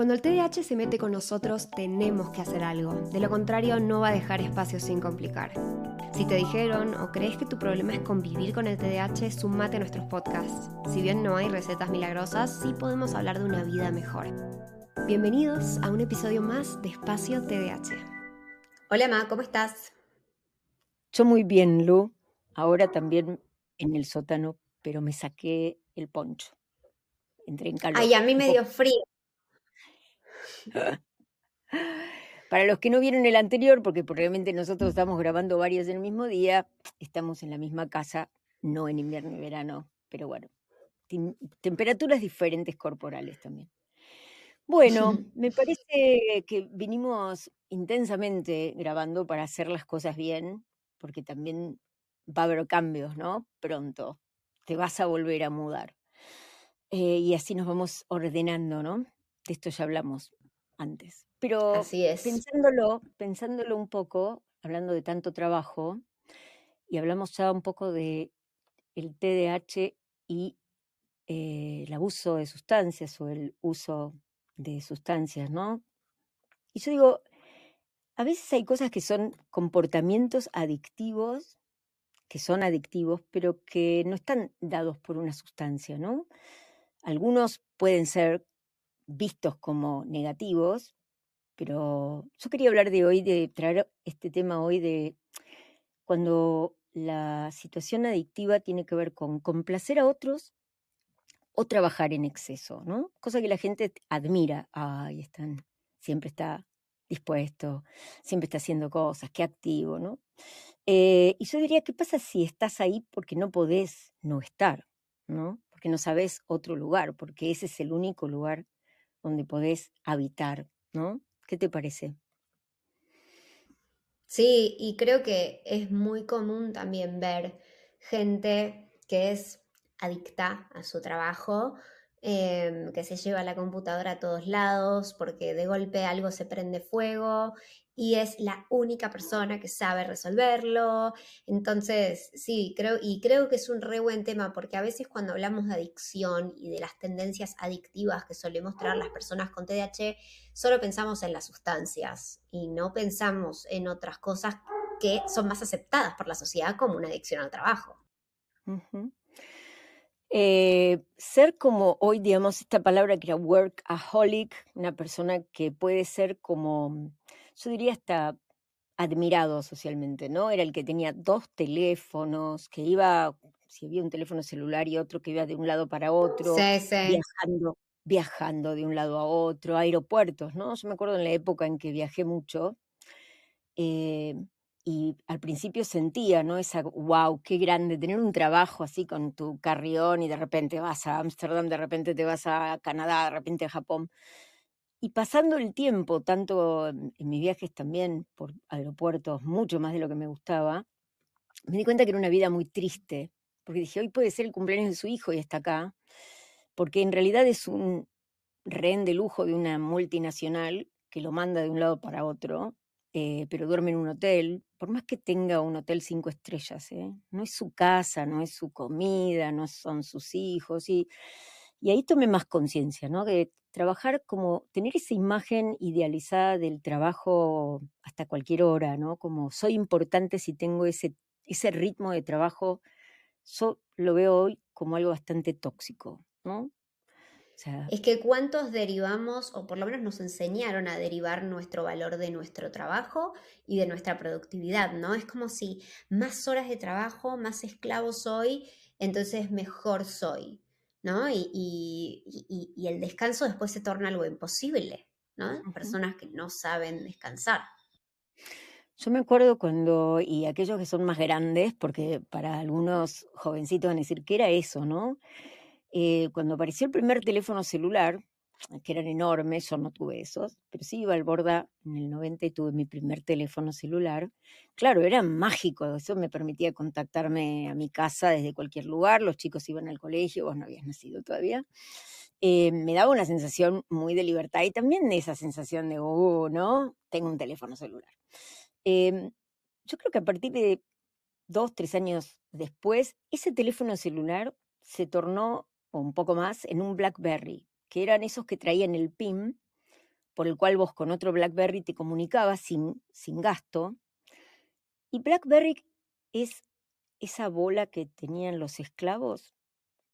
Cuando el TDAH se mete con nosotros, tenemos que hacer algo. De lo contrario, no va a dejar espacio sin complicar. Si te dijeron o crees que tu problema es convivir con el TDAH, sumate a nuestros podcasts. Si bien no hay recetas milagrosas, sí podemos hablar de una vida mejor. Bienvenidos a un episodio más de Espacio TDAH. Hola, Ma, ¿cómo estás? Yo muy bien, Lu. Ahora también en el sótano, pero me saqué el poncho. Entré en calor. Ay, a mí me dio frío. Para los que no vieron el anterior, porque probablemente nosotros estamos grabando varios en el mismo día, estamos en la misma casa, no en invierno y verano, pero bueno, temperaturas diferentes corporales también. Bueno, me parece que vinimos intensamente grabando para hacer las cosas bien, porque también va a haber cambios, ¿no? Pronto, te vas a volver a mudar. Eh, y así nos vamos ordenando, ¿no? De esto ya hablamos antes. Pero Así es. pensándolo, pensándolo un poco, hablando de tanto trabajo, y hablamos ya un poco de el TDAH y eh, el abuso de sustancias o el uso de sustancias, ¿no? Y yo digo, a veces hay cosas que son comportamientos adictivos, que son adictivos, pero que no están dados por una sustancia, ¿no? Algunos pueden ser vistos como negativos, pero yo quería hablar de hoy, de traer este tema hoy de cuando la situación adictiva tiene que ver con complacer a otros o trabajar en exceso, ¿no? Cosa que la gente admira. Ay, están, siempre está dispuesto, siempre está haciendo cosas, qué activo, ¿no? Eh, y yo diría, ¿qué pasa si estás ahí porque no podés no estar, ¿no? Porque no sabes otro lugar, porque ese es el único lugar donde podés habitar, ¿no? ¿Qué te parece? Sí, y creo que es muy común también ver gente que es adicta a su trabajo, em, que se lleva la computadora a todos lados porque de golpe algo se prende fuego y es la única persona que sabe resolverlo. Entonces, sí, creo, y creo que es un re buen tema porque a veces cuando hablamos de adicción y de las tendencias adictivas que solemos traer las personas con TDAH, solo pensamos en las sustancias y no pensamos en otras cosas que son más aceptadas por la sociedad como una adicción al trabajo. Eh, ser como hoy, digamos, esta palabra que era workaholic, una persona que puede ser como yo diría hasta admirado socialmente, ¿no? Era el que tenía dos teléfonos, que iba, si había un teléfono celular y otro que iba de un lado para otro, viajando, viajando de un lado a otro, aeropuertos, ¿no? Yo me acuerdo en la época en que viajé mucho, eh, y al principio sentía, ¿no? Esa, wow, qué grande, tener un trabajo así con tu carrión y de repente vas a Ámsterdam, de repente te vas a Canadá, de repente a Japón. Y pasando el tiempo, tanto en mis viajes también por aeropuertos, mucho más de lo que me gustaba, me di cuenta que era una vida muy triste, porque dije, hoy puede ser el cumpleaños de su hijo y está acá, porque en realidad es un rehén de lujo de una multinacional que lo manda de un lado para otro, eh, pero duerme en un hotel, por más que tenga un hotel cinco estrellas, ¿eh? no es su casa, no es su comida, no son sus hijos, y ahí tomé más conciencia, ¿no? De trabajar como, tener esa imagen idealizada del trabajo hasta cualquier hora, ¿no? Como soy importante si tengo ese, ese ritmo de trabajo, yo lo veo hoy como algo bastante tóxico, ¿no? Es que cuántos derivamos, o por lo menos nos enseñaron a derivar nuestro valor de nuestro trabajo y de nuestra productividad, ¿no? Es como si más horas de trabajo, más esclavo soy, entonces mejor soy. ¿no? Y, el descanso después se torna algo imposible, ¿no? Personas que no saben descansar. Yo me acuerdo cuando, y aquellos que son más grandes, porque para algunos jovencitos van a decir, ¿qué era eso, no? Eh, cuando apareció el primer teléfono celular, que eran enormes, yo no tuve esos, pero sí iba al Borda en el 90 y tuve mi primer teléfono celular. Claro, era mágico, eso me permitía contactarme a mi casa desde cualquier lugar, los chicos iban al colegio, vos no habías nacido todavía. Eh, me daba una sensación muy de libertad y también esa sensación de, oh, ¿no? Tengo un teléfono celular. Em, yo creo que a partir de dos, tres años después, ese teléfono celular se tornó, o un poco más, en un BlackBerry que eran esos que traían el PIN por el cual vos con otro BlackBerry te comunicabas sin, sin gasto. Y BlackBerry es esa bola que tenían los esclavos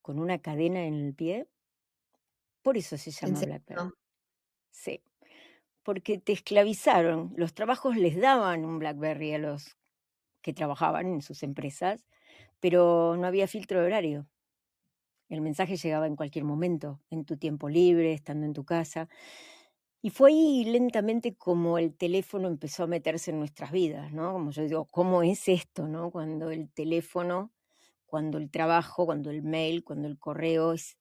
con una cadena en el pie. Por eso se llama BlackBerry. Sí, porque te esclavizaron. Los trabajos les daban un BlackBerry a los que trabajaban en sus empresas, pero no había filtro de horario. El mensaje llegaba en cualquier momento, en tu tiempo libre, estando en tu casa. Y fue ahí lentamente como el teléfono empezó a meterse en nuestras vidas, ¿no? Como yo digo, ¿cómo es esto, no? Cuando el teléfono, cuando el trabajo, cuando el mail, cuando el correo, es,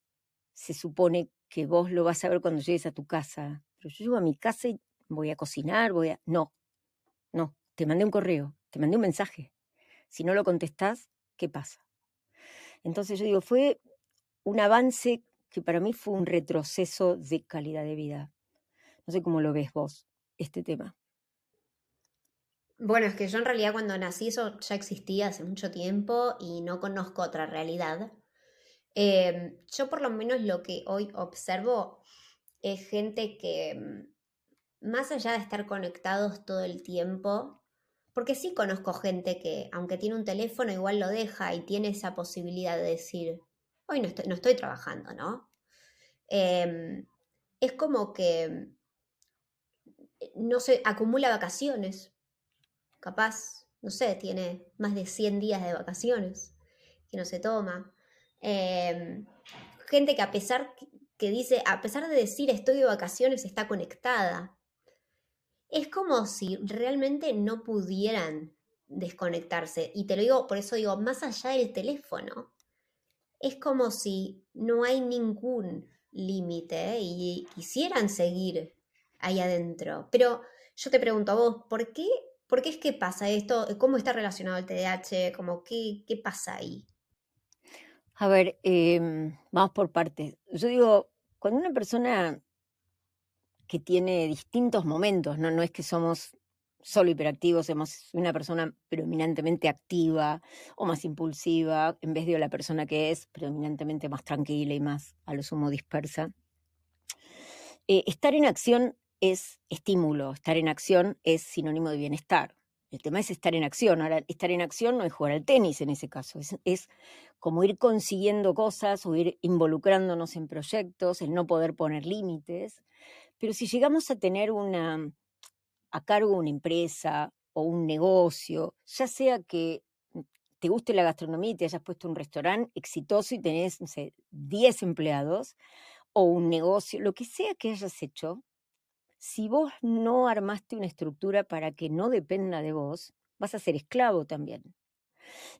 se supone que vos lo vas a ver cuando llegues a tu casa. Pero yo llego a mi casa y voy a cocinar, voy a... No, no, te mandé un correo, te mandé un mensaje. Si no lo contestás, ¿qué pasa? Entonces yo digo, fue un avance que para mí fue un retroceso de calidad de vida. No sé cómo lo ves vos, este tema. Bueno, es que yo en realidad cuando nací eso ya existía hace mucho tiempo y no conozco otra realidad. Em, yo por lo menos lo que hoy observo es gente que mm, más allá de estar conectados todo el tiempo, porque sí conozco gente que aunque tiene un teléfono igual lo deja y tiene esa posibilidad de decir, hoy no estoy, trabajando, ¿no? Em, es como que no se acumula vacaciones. Capaz, no sé, tiene más de 100 días de vacaciones que no se toma. Em, gente que a pesar que dice, a pesar de decir estoy de vacaciones, está conectada. Es como si realmente no pudieran desconectarse. Y te lo digo, por eso digo, más allá del teléfono, es como si no hay ningún límite y quisieran seguir ahí adentro. Pero yo te pregunto a vos, ¿por qué, por qué es que pasa esto? ¿Cómo está relacionado el TDAH? Como, ¿qué, ¿Qué pasa ahí? A ver, em, vamos por partes. Yo digo, cuando una persona que tiene distintos momentos, no, no es que somos solo hiperactivos, somos una persona predominantemente activa o más impulsiva, en vez de la persona que es predominantemente más tranquila y más a lo sumo dispersa. Eh, estar en acción es estímulo, estar en acción es sinónimo de bienestar. El tema es estar en acción. Ahora, estar en acción no es jugar al tenis en ese caso, es, como ir consiguiendo cosas o ir involucrándonos en proyectos, el no poder poner límites. Pero si llegamos a tener una, a cargo una empresa o un negocio, ya sea que te guste la gastronomía y te hayas puesto un restaurante exitoso y tenés, no sé, 10 empleados, o un negocio, lo que sea que hayas hecho, si vos no armaste una estructura para que no dependa de vos, vas a ser esclavo también.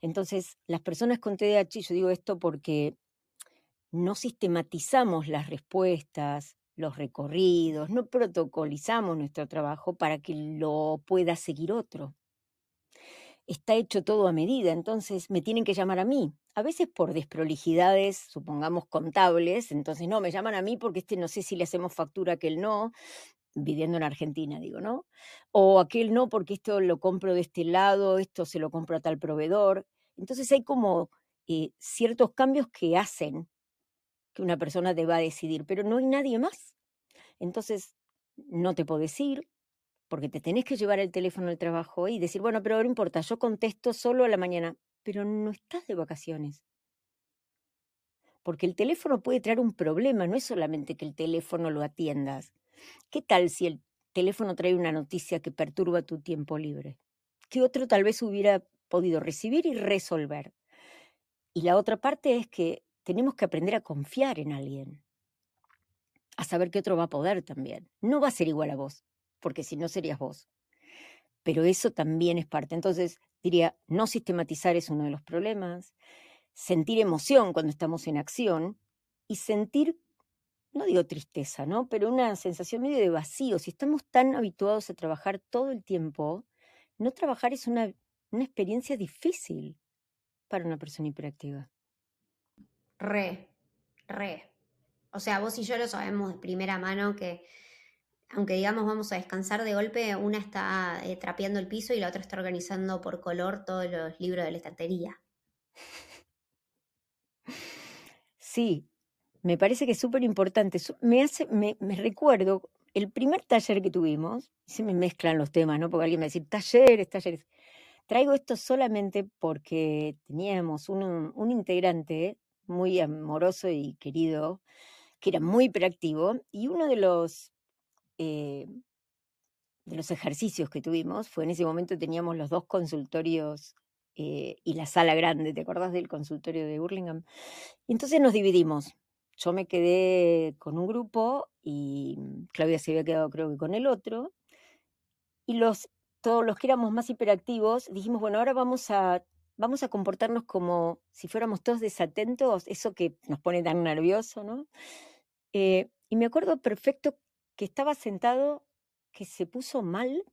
Entonces, las personas con TDAH, yo digo esto porque no sistematizamos las respuestas, los recorridos, no protocolizamos nuestro trabajo para que lo pueda seguir otro. Está hecho todo a medida, entonces me tienen que llamar a mí. A veces por desprolijidades, supongamos contables, entonces no, me llaman a mí porque este no sé si le hacemos factura, aquel no, viviendo en Argentina, digo, ¿no? O aquel no, porque esto lo compro de este lado, esto se lo compro a tal proveedor. Entonces hay como eh, ciertos cambios que hacen que una persona deba decidir, pero no hay nadie más. Entonces, no te puedo decir, porque te tenés que llevar el teléfono al trabajo y decir, bueno, pero no importa, yo contesto solo a la mañana, pero no estás de vacaciones. Porque el teléfono puede traer un problema, no es solamente que el teléfono lo atiendas, ¿Qué tal si el teléfono trae una noticia que perturba tu tiempo libre? Que otro tal vez hubiera podido recibir y resolver. Y la otra parte es que tenemos que aprender a confiar en alguien, a saber que otro va a poder también. No va a ser igual a vos, porque si no serías vos. Pero eso también es parte. Entonces, diría, no sistematizar es uno de los problemas, sentir emoción cuando estamos en acción y sentir no digo tristeza, ¿no? Pero una sensación medio de vacío. Si estamos tan habituados a trabajar todo el tiempo, no trabajar es una, una experiencia difícil para una persona hiperactiva. Re, re. O sea, vos y yo lo sabemos de primera mano que, aunque digamos vamos a descansar de golpe, una está eh, trapeando el piso y la otra está organizando por color todos los libros de la estantería. Sí, me parece que es súper importante. Me, hace, me, recuerdo el primer taller que tuvimos, se me mezclan los temas, ¿no? Porque alguien me decir, talleres, talleres. Traigo esto solamente porque teníamos un integrante muy amoroso y querido, que era muy hiperactivo, y uno de los, eh, de los ejercicios que tuvimos fue en ese momento teníamos los dos consultorios eh, y la sala grande, ¿te acordás del consultorio de Burlingame? Y entonces nos dividimos. Yo me quedé con un grupo y Claudia se había quedado creo que con el otro. Y los, todos los que éramos más hiperactivos dijimos, bueno, ahora vamos a vamos a comportarnos como si fuéramos todos desatentos, eso que nos pone tan nervioso, ¿no? Eh, y me acuerdo perfecto que estaba sentado, que se puso mal,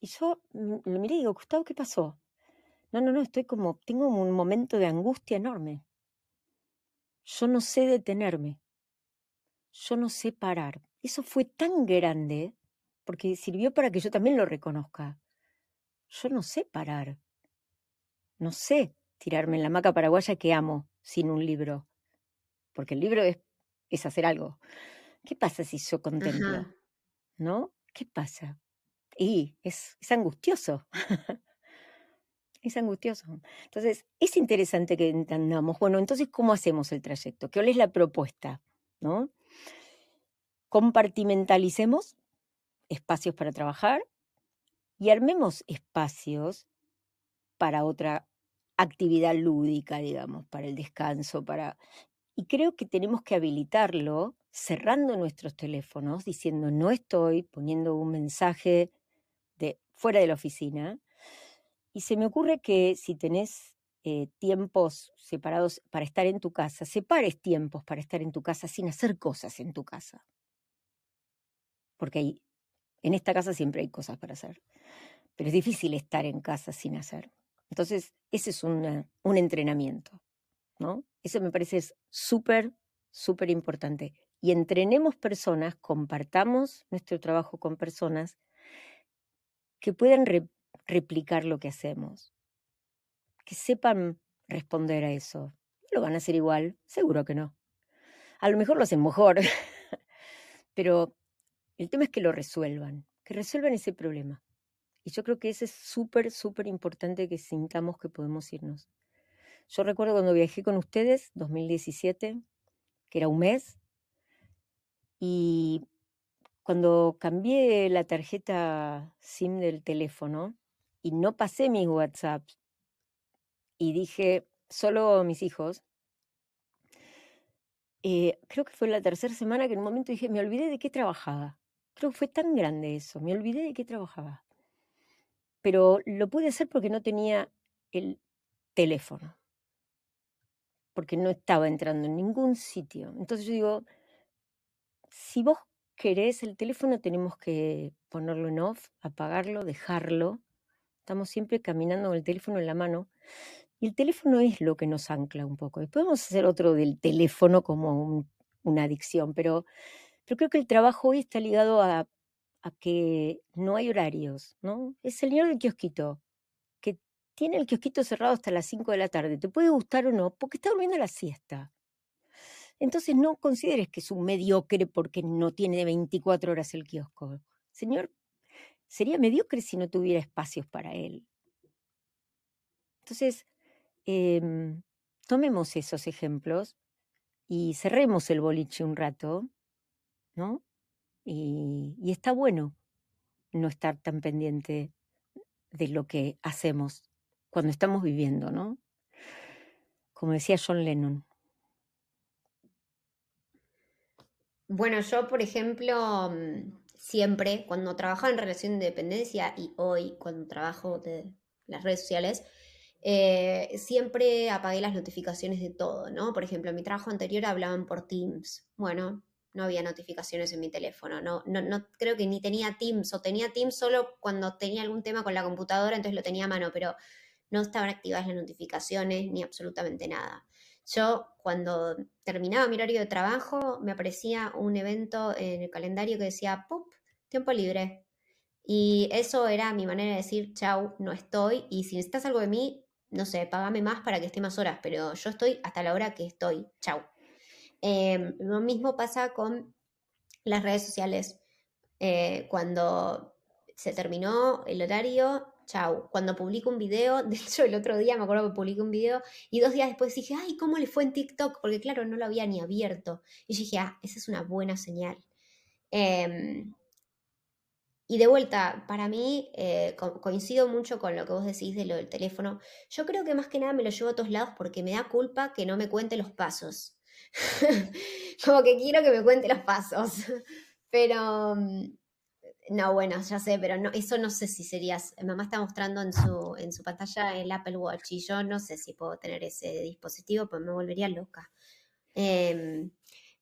y yo lo miré y digo, Gustavo, ¿qué pasó? No, no, no, estoy como, tengo un momento de angustia enorme. Yo no sé detenerme. Yo no sé parar. Eso fue tan grande porque sirvió para que yo también lo reconozca. Yo no sé parar no sé tirarme en la maca paraguaya que amo sin un libro, porque el libro es, es hacer algo. ¿Qué pasa si yo contemplo? ¿No? ¿Qué pasa? Y es, es angustioso. es angustioso. Entonces, es interesante que entendamos, bueno, entonces, ¿cómo hacemos el trayecto? ¿Qué es la propuesta? ¿No? Compartimentalicemos espacios para trabajar y armemos espacios para otra actividad lúdica, digamos, para el descanso, para... Y creo que tenemos que habilitarlo cerrando nuestros teléfonos, diciendo no estoy, poniendo un mensaje de fuera de la oficina. Y se me ocurre que si tenés eh, tiempos separados para estar en tu casa, separes tiempos para estar en tu casa sin hacer cosas en tu casa. Porque hay, en esta casa siempre hay cosas para hacer. Pero es difícil estar en casa sin hacer. Entonces, ese es un entrenamiento, ¿no? Eso me parece súper, súper importante. Y entrenemos personas, compartamos nuestro trabajo con personas que puedan replicar lo que hacemos, que sepan responder a eso. ¿Lo van a hacer igual? Seguro que no. A lo mejor lo hacen mejor, pero el tema es que lo resuelvan, que resuelvan ese problema. Y yo creo que ese es súper, súper importante que sintamos que podemos irnos. Yo recuerdo cuando viajé con ustedes, 2017, que era un mes, y cuando cambié la tarjeta SIM del teléfono y no pasé mis WhatsApp y dije solo mis hijos, eh, creo que fue la tercera semana que en un momento dije, me olvidé de qué trabajaba. Creo que fue tan grande eso, me olvidé de qué trabajaba pero lo pude hacer porque no tenía el teléfono, porque no estaba entrando en ningún sitio. Entonces yo digo, si vos querés el teléfono tenemos que ponerlo en off, apagarlo, dejarlo. Estamos siempre caminando con el teléfono en la mano. Y el teléfono es lo que nos ancla un poco. Después vamos a hacer otro del teléfono como una adicción, pero, pero creo que el trabajo hoy está ligado a a que no hay horarios, ¿no? Es el señor del kiosquito, que tiene el kiosquito cerrado hasta las 5 de la tarde. Te puede gustar o no, porque está durmiendo la siesta. Entonces no consideres que es un mediocre porque no tiene 24 horas el kiosco. Señor, sería mediocre si no tuviera espacios para él. Entonces, em, tomemos esos ejemplos y cerremos el boliche un rato, ¿no? Y, está bueno no estar tan pendiente de lo que hacemos cuando estamos viviendo, ¿no? Como decía John Lennon. Bueno, yo, por ejemplo, mm, siempre, cuando trabajaba en relación de dependencia y hoy, cuando trabajo de las redes sociales, eh, siempre apagué las notificaciones de todo, ¿no? Por ejemplo, en mi trabajo anterior hablaban por Teams. Bueno, no había notificaciones en mi teléfono. No, no, no creo que ni tenía Teams o tenía Teams solo cuando tenía algún tema con la computadora, entonces lo tenía a mano, pero no estaban activadas las notificaciones ni absolutamente nada. Yo cuando terminaba mi horario de trabajo me aparecía un evento en el calendario que decía, ¡pup! Tiempo libre. Y eso era mi manera de decir, chau, no estoy. Y si necesitas algo de mí, no sé, pagame más para que esté más horas, pero yo estoy hasta la hora que estoy. Chau. Em, lo mismo pasa con las redes sociales. Eh, cuando se terminó el horario, chau. Cuando publico un video, de hecho el otro día me acuerdo que publiqué un video y dos días después dije, ay, ¿cómo le fue en TikTok? Porque claro, no lo había ni abierto. Y dije, ah, esa es una buena señal. Em, y de vuelta, para mí, eh, coincido mucho con lo que vos decís de lo del teléfono. Yo creo que más que nada me lo llevo a todos lados porque me da culpa que no me cuente los pasos. Como que quiero que me cuente los pasos. Pero, mm, no, bueno, ya sé, pero no, eso no sé si serías. Mamá está mostrando en su, en su pantalla el Apple Watch y yo no sé si puedo tener ese dispositivo, pues me volvería loca. Em,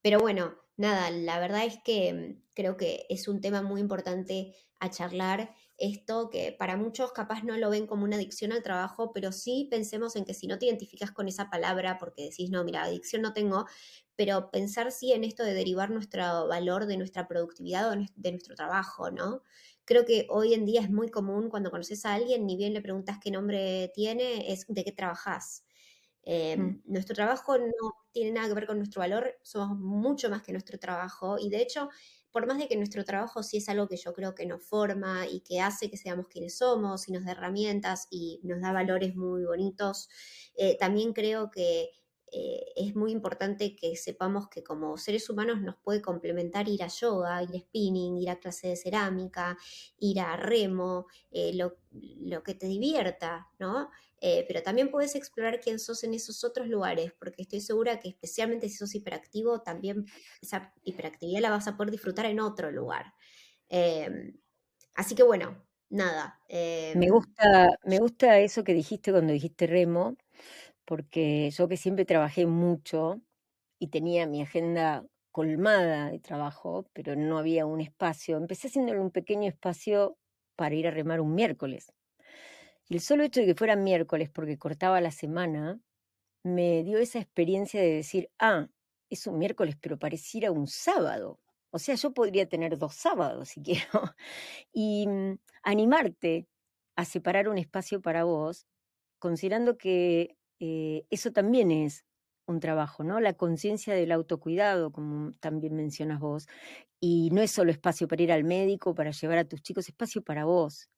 pero bueno, nada, la verdad es que mm, creo que es un tema muy importante a charlar. Esto que para muchos capaz no lo ven como una adicción al trabajo, pero sí pensemos en que si no te identificas con esa palabra porque decís, no, mira, adicción no tengo, pero pensar sí en esto de derivar nuestro valor de nuestra productividad o de nuestro trabajo, ¿no? Creo que hoy en día es muy común cuando conoces a alguien, ni bien le preguntas qué nombre tiene, es de qué trabajas. Em, mm. Nuestro trabajo no tiene nada que ver con nuestro valor, somos mucho más que nuestro trabajo y de hecho, por más de que nuestro trabajo sí es algo que yo creo que nos forma y que hace que seamos quienes somos y nos da herramientas y nos da valores muy bonitos, eh, también creo que eh, es muy importante que sepamos que como seres humanos nos puede complementar ir a yoga, ir a spinning, ir a clase de cerámica, ir a remo, eh, lo, lo, que te divierta, ¿no? Eh, pero también puedes explorar quién sos en esos otros lugares, porque estoy segura que especialmente si sos hiperactivo, también esa hiperactividad la vas a poder disfrutar en otro lugar. Em, así que bueno, nada. me, em, gusta, me gusta eso que dijiste cuando dijiste remo, porque yo que siempre trabajé mucho y tenía mi agenda colmada de trabajo, pero no había un espacio, empecé haciéndole un pequeño espacio para ir a remar un miércoles. Y el solo hecho de que fuera miércoles, porque cortaba la semana, me dio esa experiencia de decir, ah, es un miércoles, pero pareciera un sábado. O sea, yo podría tener dos sábados si quiero. Y mm, animarte a separar un espacio para vos, considerando que eh, eso también es un trabajo, ¿no? La conciencia del autocuidado, como también mencionas vos. Y no es solo espacio para ir al médico, para llevar a tus chicos, espacio para vos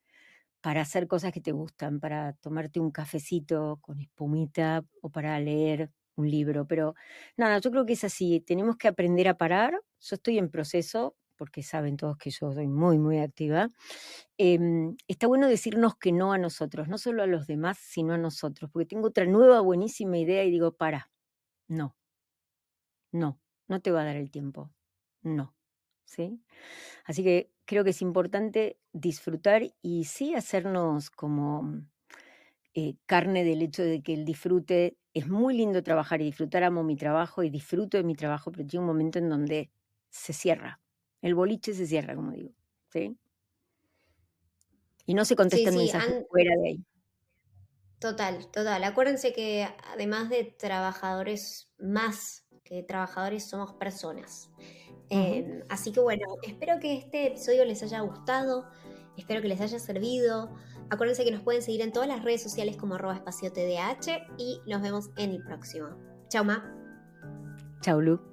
para hacer cosas que te gustan, para tomarte un cafecito con espumita o para leer un libro. Pero nada, yo creo que es así, tenemos que aprender a parar. Yo estoy en proceso, porque saben todos que yo soy muy, muy activa. Em, está bueno decirnos que no a nosotros, no solo a los demás, sino a nosotros, porque tengo otra nueva buenísima idea y digo, para, no, no, no te va a dar el tiempo, no. ¿Sí? Así que creo que es importante disfrutar y sí hacernos como eh, carne del hecho de que el disfrute es muy lindo trabajar y disfrutar, amo mi trabajo y disfruto de mi trabajo, pero llega un momento en donde se cierra. El boliche se cierra, como digo. ¿sí? Y no se contestan mensajes fuera de ahí. Total, total. Acuérdense que además de trabajadores más que trabajadores somos personas. Em, así que bueno, espero que este episodio les haya gustado, espero que les haya servido. Acuérdense que nos pueden seguir en todas las redes sociales como arroba espacio TDH y nos vemos en el próximo. Chao, Ma. Chao, Lu.